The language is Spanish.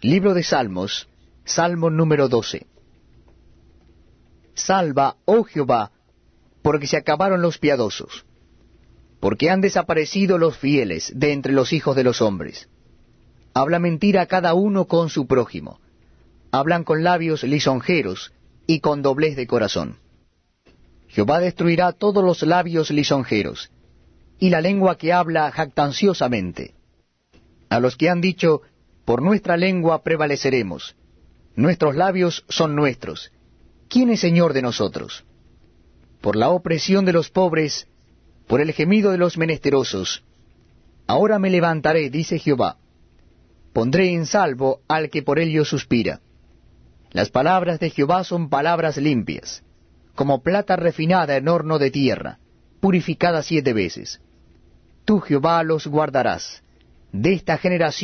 Libro de Salmos, Salmo número 12. Salva, oh Jehová, porque se acabaron los piadosos, porque han desaparecido los fieles de entre los hijos de los hombres. Habla mentira cada uno con su prójimo. Hablan con labios lisonjeros y con doblez de corazón. Jehová destruirá todos los labios lisonjeros, y la lengua que habla jactanciosamente. A los que han dicho, por nuestra lengua prevaleceremos, nuestros labios son nuestros, ¿quién es Señor de nosotros? Por la opresión de los pobres, por el gemido de los menesterosos, ahora me levantaré, dice Jehová, pondré en salvo al que por ello suspira. Las palabras de Jehová son palabras limpias, como plata refinada en horno de tierra, purificada siete veces. Tú, Jehová, los guardarás. De esta generación